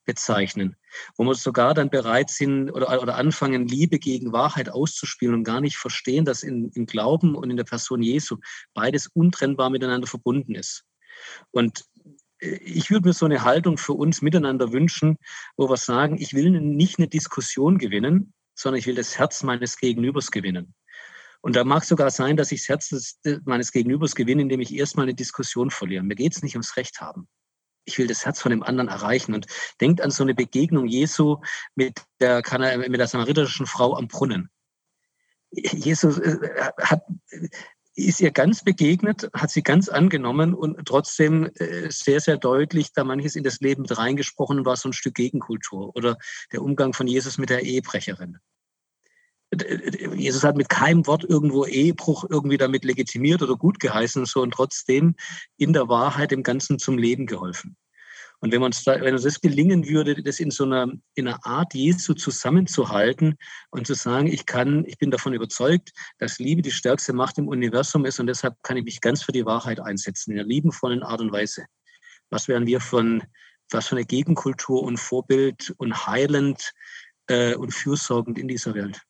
bezeichnen, wo wir sogar dann bereit sind oder, oder anfangen, Liebe gegen Wahrheit auszuspielen und gar nicht verstehen, dass in, im Glauben und in der Person Jesu beides untrennbar miteinander verbunden ist. Und ich würde mir so eine Haltung für uns miteinander wünschen, wo wir sagen, ich will nicht eine Diskussion gewinnen, sondern ich will das Herz meines Gegenübers gewinnen. Und da mag sogar sein, dass ich das Herz meines Gegenübers gewinne, indem ich erstmal eine Diskussion verliere. Mir geht es nicht ums Recht haben. Ich will das Herz von dem anderen erreichen. Und denkt an so eine Begegnung Jesu mit der, mit der samaritischen Frau am Brunnen. Jesus äh, hat ist ihr ganz begegnet, hat sie ganz angenommen und trotzdem äh, sehr, sehr deutlich da manches in das Leben mit reingesprochen und war so ein Stück Gegenkultur. Oder der Umgang von Jesus mit der Ehebrecherin. Jesus hat mit keinem Wort irgendwo Ehebruch irgendwie damit legitimiert oder gut geheißen so und trotzdem in der Wahrheit dem Ganzen zum Leben geholfen. Und wenn, uns da, wenn uns das gelingen würde, das in so einer, in einer Art Jesu zusammenzuhalten und zu sagen, ich kann, ich bin davon überzeugt, dass Liebe die stärkste Macht im Universum ist und deshalb kann ich mich ganz für die Wahrheit einsetzen, in einer liebenvollen Art und Weise. Was wären wir von, was für eine Gegenkultur und Vorbild und heilend äh, und fürsorgend in dieser Welt?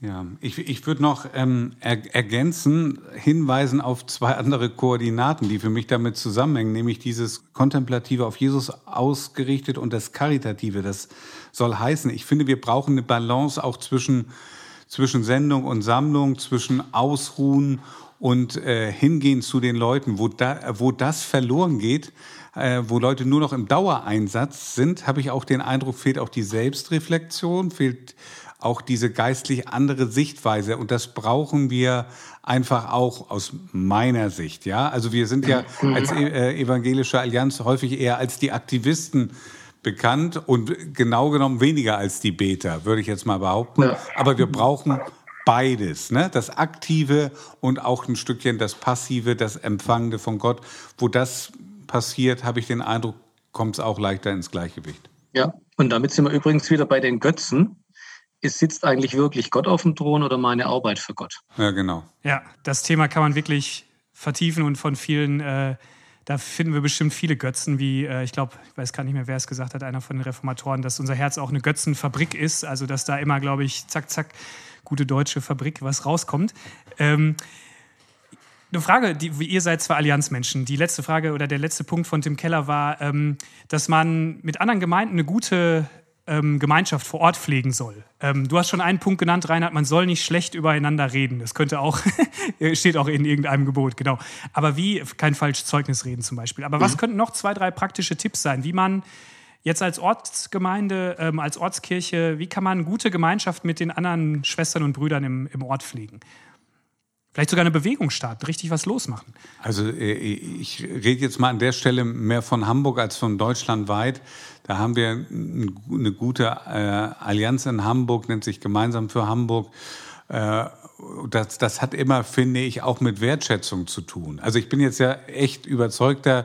Ja, ich, ich würde noch ähm, er, ergänzen, hinweisen auf zwei andere Koordinaten, die für mich damit zusammenhängen, nämlich dieses Kontemplative auf Jesus ausgerichtet und das Karitative. Das soll heißen, ich finde, wir brauchen eine Balance auch zwischen, zwischen Sendung und Sammlung, zwischen Ausruhen und äh, Hingehen zu den Leuten. Wo, da, wo das verloren geht, äh, wo Leute nur noch im Dauereinsatz sind, habe ich auch den Eindruck, fehlt auch die Selbstreflexion, fehlt auch diese geistlich andere Sichtweise. Und das brauchen wir einfach auch aus meiner Sicht. Ja, also wir sind ja mhm. als äh, evangelische Allianz häufig eher als die Aktivisten bekannt und genau genommen weniger als die Beter, würde ich jetzt mal behaupten. Ja. Aber wir brauchen beides, ne? das Aktive und auch ein Stückchen das Passive, das Empfangende von Gott. Wo das passiert, habe ich den Eindruck, kommt es auch leichter ins Gleichgewicht. Ja, und damit sind wir übrigens wieder bei den Götzen ist, sitzt eigentlich wirklich Gott auf dem Thron oder meine Arbeit für Gott? Ja, genau. Ja, das Thema kann man wirklich vertiefen und von vielen, äh, da finden wir bestimmt viele Götzen, wie, äh, ich glaube, ich weiß gar nicht mehr, wer es gesagt hat, einer von den Reformatoren, dass unser Herz auch eine Götzenfabrik ist, also dass da immer, glaube ich, zack, zack, gute deutsche Fabrik, was rauskommt. Ähm, eine Frage, die, ihr seid zwei Allianzmenschen. Die letzte Frage oder der letzte Punkt von Tim Keller war, ähm, dass man mit anderen Gemeinden eine gute ähm, Gemeinschaft vor Ort pflegen soll. Ähm, du hast schon einen Punkt genannt, Reinhard, man soll nicht schlecht übereinander reden. Das könnte auch, steht auch in irgendeinem Gebot, genau. Aber wie, kein falsches Zeugnis reden zum Beispiel. Aber was mhm. könnten noch zwei, drei praktische Tipps sein, wie man jetzt als Ortsgemeinde, ähm, als Ortskirche, wie kann man gute Gemeinschaft mit den anderen Schwestern und Brüdern im, im Ort pflegen? Vielleicht sogar eine Bewegung starten, richtig was losmachen. Also äh, ich rede jetzt mal an der Stelle mehr von Hamburg als von deutschlandweit. Da haben wir eine gute äh, Allianz in Hamburg, nennt sich Gemeinsam für Hamburg. Äh, das, das hat immer, finde ich, auch mit Wertschätzung zu tun. Also ich bin jetzt ja echt überzeugter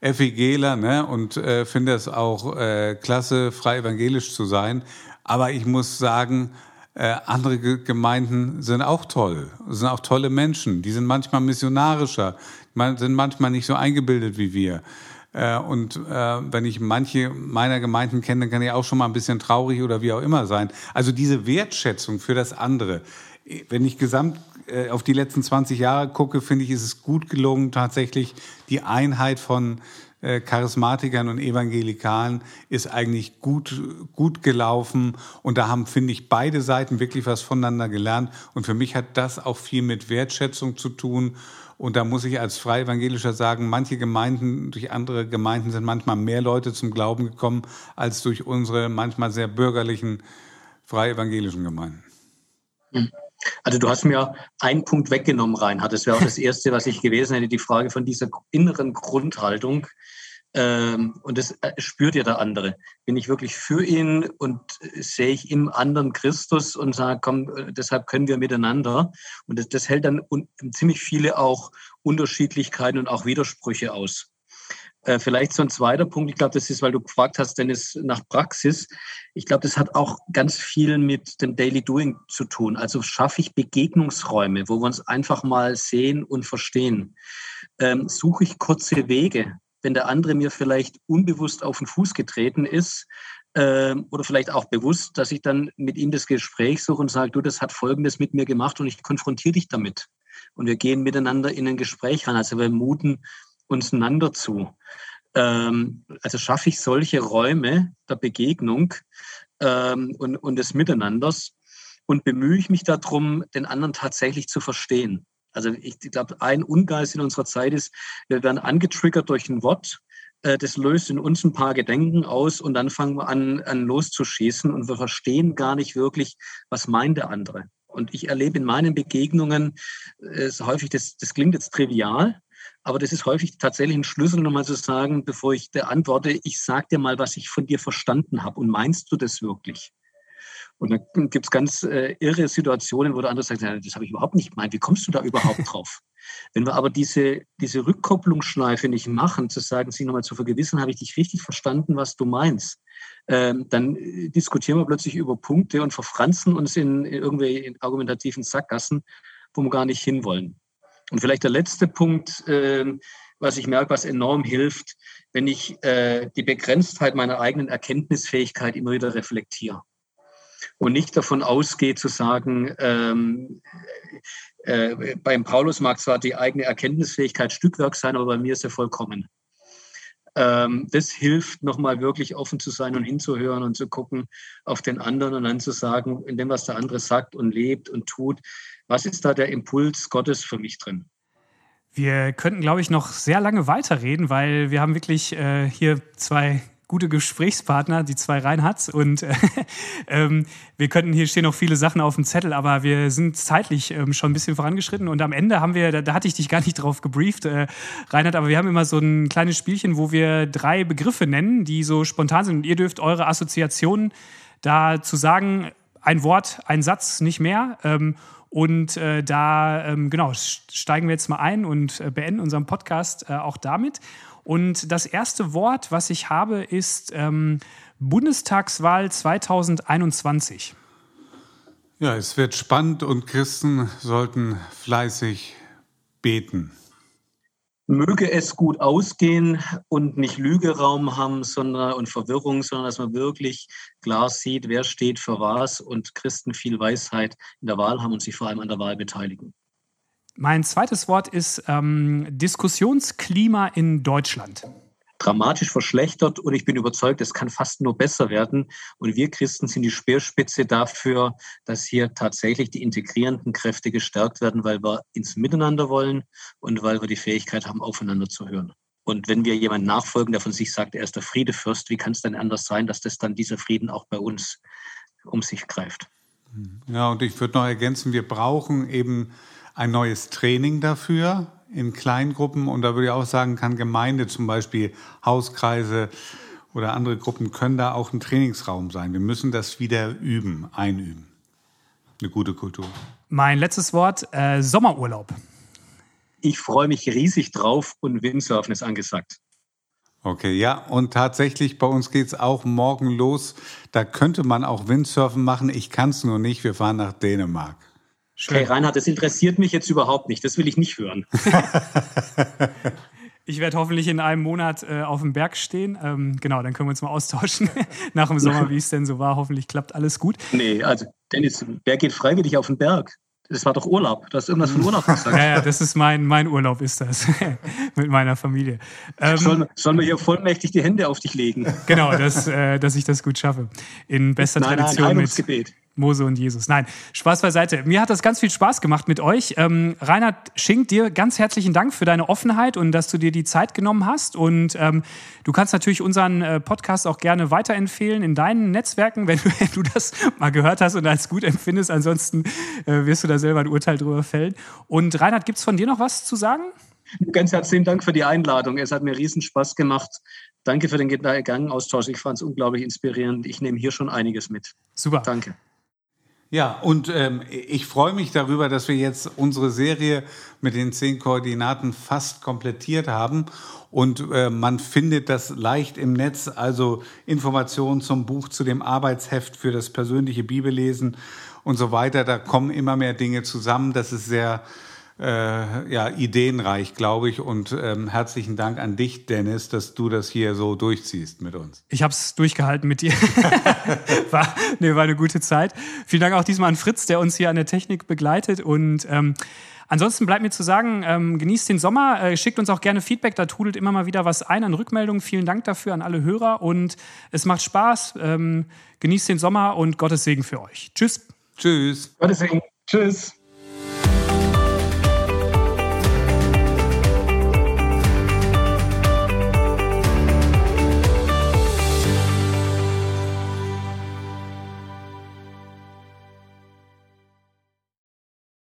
Effi Gehler ne, und äh, finde es auch äh, klasse, frei evangelisch zu sein. Aber ich muss sagen, äh, andere Gemeinden sind auch toll, sind auch tolle Menschen. Die sind manchmal missionarischer, sind manchmal nicht so eingebildet wie wir. Äh, und äh, wenn ich manche meiner Gemeinden kenne, dann kann ich auch schon mal ein bisschen traurig oder wie auch immer sein. Also diese Wertschätzung für das andere. Wenn ich gesamt auf die letzten 20 Jahre gucke, finde ich, ist es gut gelungen, tatsächlich die Einheit von äh, Charismatikern und Evangelikalen ist eigentlich gut, gut gelaufen. Und da haben, finde ich, beide Seiten wirklich was voneinander gelernt. Und für mich hat das auch viel mit Wertschätzung zu tun. Und da muss ich als Freie Evangelischer sagen, manche Gemeinden, durch andere Gemeinden sind manchmal mehr Leute zum Glauben gekommen, als durch unsere manchmal sehr bürgerlichen Freie Evangelischen Gemeinden. Hm. Also du hast mir einen Punkt weggenommen, Reinhard. Das wäre auch das Erste, was ich gewesen hätte, die Frage von dieser inneren Grundhaltung. Ähm, und das äh, spürt ja der andere. Bin ich wirklich für ihn und sehe ich im anderen Christus und sage, komm, äh, deshalb können wir miteinander. Und das, das hält dann ziemlich viele auch Unterschiedlichkeiten und auch Widersprüche aus. Äh, vielleicht so ein zweiter Punkt, ich glaube, das ist, weil du gefragt hast, Dennis, nach Praxis. Ich glaube, das hat auch ganz viel mit dem Daily Doing zu tun. Also schaffe ich Begegnungsräume, wo wir uns einfach mal sehen und verstehen. Ähm, suche ich kurze Wege, wenn der andere mir vielleicht unbewusst auf den Fuß getreten ist äh, oder vielleicht auch bewusst, dass ich dann mit ihm das Gespräch suche und sage, du, das hat Folgendes mit mir gemacht und ich konfrontiere dich damit. Und wir gehen miteinander in ein Gespräch ran. Also wir muten uns einander zu. Ähm, also schaffe ich solche Räume der Begegnung ähm, und, und des Miteinanders und bemühe ich mich darum, den anderen tatsächlich zu verstehen. Also ich, glaube, ein Ungeist in unserer Zeit ist, wir werden angetriggert durch ein Wort, äh, das löst in uns ein paar Gedenken aus und dann fangen wir an, an loszuschießen und wir verstehen gar nicht wirklich, was meint der andere. Und ich erlebe in meinen Begegnungen äh, häufig, das, das klingt jetzt trivial, aber das ist häufig tatsächlich ein Schlüssel, nochmal zu sagen, bevor ich antworte, ich sage dir mal, was ich von dir verstanden habe. Und meinst du das wirklich? Und dann gibt es ganz äh, irre Situationen, wo der andere sagt, das habe ich überhaupt nicht gemeint. Wie kommst du da überhaupt drauf? Wenn wir aber diese, diese Rückkopplungsschleife nicht machen, zu sagen, sich nochmal zu vergewissern, habe ich dich richtig verstanden, was du meinst, ähm, dann äh, diskutieren wir plötzlich über Punkte und verfranzen uns in, in irgendwelche argumentativen Sackgassen, wo wir gar nicht hinwollen. Und vielleicht der letzte Punkt, äh, was ich merke, was enorm hilft, wenn ich äh, die Begrenztheit meiner eigenen Erkenntnisfähigkeit immer wieder reflektiere und nicht davon ausgeht zu sagen, ähm, äh, beim Paulus mag zwar die eigene Erkenntnisfähigkeit Stückwerk sein, aber bei mir ist er vollkommen. Ähm, das hilft nochmal wirklich offen zu sein und hinzuhören und zu gucken auf den anderen und dann zu sagen, in dem, was der andere sagt und lebt und tut, was ist da der Impuls Gottes für mich drin? Wir könnten, glaube ich, noch sehr lange weiterreden, weil wir haben wirklich äh, hier zwei gute Gesprächspartner, die zwei Reinhards. Und äh, ähm, wir könnten, hier stehen noch viele Sachen auf dem Zettel, aber wir sind zeitlich ähm, schon ein bisschen vorangeschritten. Und am Ende haben wir, da, da hatte ich dich gar nicht drauf gebrieft, äh, Reinhard, aber wir haben immer so ein kleines Spielchen, wo wir drei Begriffe nennen, die so spontan sind. Und ihr dürft eure Assoziationen da zu sagen, ein Wort, ein Satz, nicht mehr. Ähm, und äh, da, ähm, genau, steigen wir jetzt mal ein und äh, beenden unseren Podcast äh, auch damit. Und das erste Wort, was ich habe, ist ähm, Bundestagswahl 2021. Ja, es wird spannend und Christen sollten fleißig beten. Möge es gut ausgehen und nicht Lügeraum haben sondern, und Verwirrung, sondern dass man wirklich klar sieht, wer steht für was und Christen viel Weisheit in der Wahl haben und sich vor allem an der Wahl beteiligen. Mein zweites Wort ist ähm, Diskussionsklima in Deutschland. Dramatisch verschlechtert und ich bin überzeugt, es kann fast nur besser werden. Und wir Christen sind die Speerspitze dafür, dass hier tatsächlich die integrierenden Kräfte gestärkt werden, weil wir ins Miteinander wollen und weil wir die Fähigkeit haben, aufeinander zu hören. Und wenn wir jemanden nachfolgen, der von sich sagt, er ist der Friedefürst, wie kann es denn anders sein, dass das dann dieser Frieden auch bei uns um sich greift? Ja, und ich würde noch ergänzen, wir brauchen eben ein neues Training dafür in Kleingruppen. Und da würde ich auch sagen, kann Gemeinde zum Beispiel, Hauskreise oder andere Gruppen können da auch ein Trainingsraum sein. Wir müssen das wieder üben, einüben. Eine gute Kultur. Mein letztes Wort, äh, Sommerurlaub. Ich freue mich riesig drauf und Windsurfen ist angesagt. Okay, ja, und tatsächlich bei uns geht es auch morgen los. Da könnte man auch Windsurfen machen. Ich kann es nur nicht. Wir fahren nach Dänemark. Schön. Okay, Reinhard, das interessiert mich jetzt überhaupt nicht. Das will ich nicht hören. ich werde hoffentlich in einem Monat äh, auf dem Berg stehen. Ähm, genau, dann können wir uns mal austauschen nach dem Sommer, wie es denn so war. Hoffentlich klappt alles gut. Nee, also Dennis, wer geht freiwillig auf den Berg? Das war doch Urlaub. Du hast irgendwas von Urlaub gesagt. ja, ja, das ist mein, mein Urlaub, ist das. Mit meiner Familie. Ähm, sollen, sollen wir hier vollmächtig die Hände auf dich legen? Genau, dass, äh, dass ich das gut schaffe. In bester nein, Tradition nein, mit, Gebet. Mose und Jesus. Nein, Spaß beiseite. Mir hat das ganz viel Spaß gemacht mit euch. Ähm, Reinhard Schink, dir ganz herzlichen Dank für deine Offenheit und dass du dir die Zeit genommen hast. Und ähm, du kannst natürlich unseren äh, Podcast auch gerne weiterempfehlen in deinen Netzwerken, wenn du, wenn du das mal gehört hast und als gut empfindest. Ansonsten äh, wirst du da selber ein Urteil drüber fällen. Und Reinhard, gibt es von dir noch was zu sagen? Ganz herzlichen Dank für die Einladung. Es hat mir riesen Spaß gemacht. Danke für den Gedankenaustausch. Ich fand es unglaublich inspirierend. Ich nehme hier schon einiges mit. Super. Danke. Ja, und ähm, ich freue mich darüber, dass wir jetzt unsere Serie mit den zehn Koordinaten fast komplettiert haben. Und äh, man findet das leicht im Netz, also Informationen zum Buch, zu dem Arbeitsheft für das persönliche Bibellesen und so weiter. Da kommen immer mehr Dinge zusammen. Das ist sehr äh, ja, ideenreich, glaube ich. Und ähm, herzlichen Dank an dich, Dennis, dass du das hier so durchziehst mit uns. Ich habe es durchgehalten mit dir. war, nee, war eine gute Zeit. Vielen Dank auch diesmal an Fritz, der uns hier an der Technik begleitet. Und ähm, Ansonsten bleibt mir zu sagen, ähm, genießt den Sommer, äh, schickt uns auch gerne Feedback, da trudelt immer mal wieder was ein an Rückmeldungen. Vielen Dank dafür an alle Hörer und es macht Spaß. Ähm, genießt den Sommer und Gottes Segen für euch. Tschüss. Tschüss. Gottes Segen. Tschüss.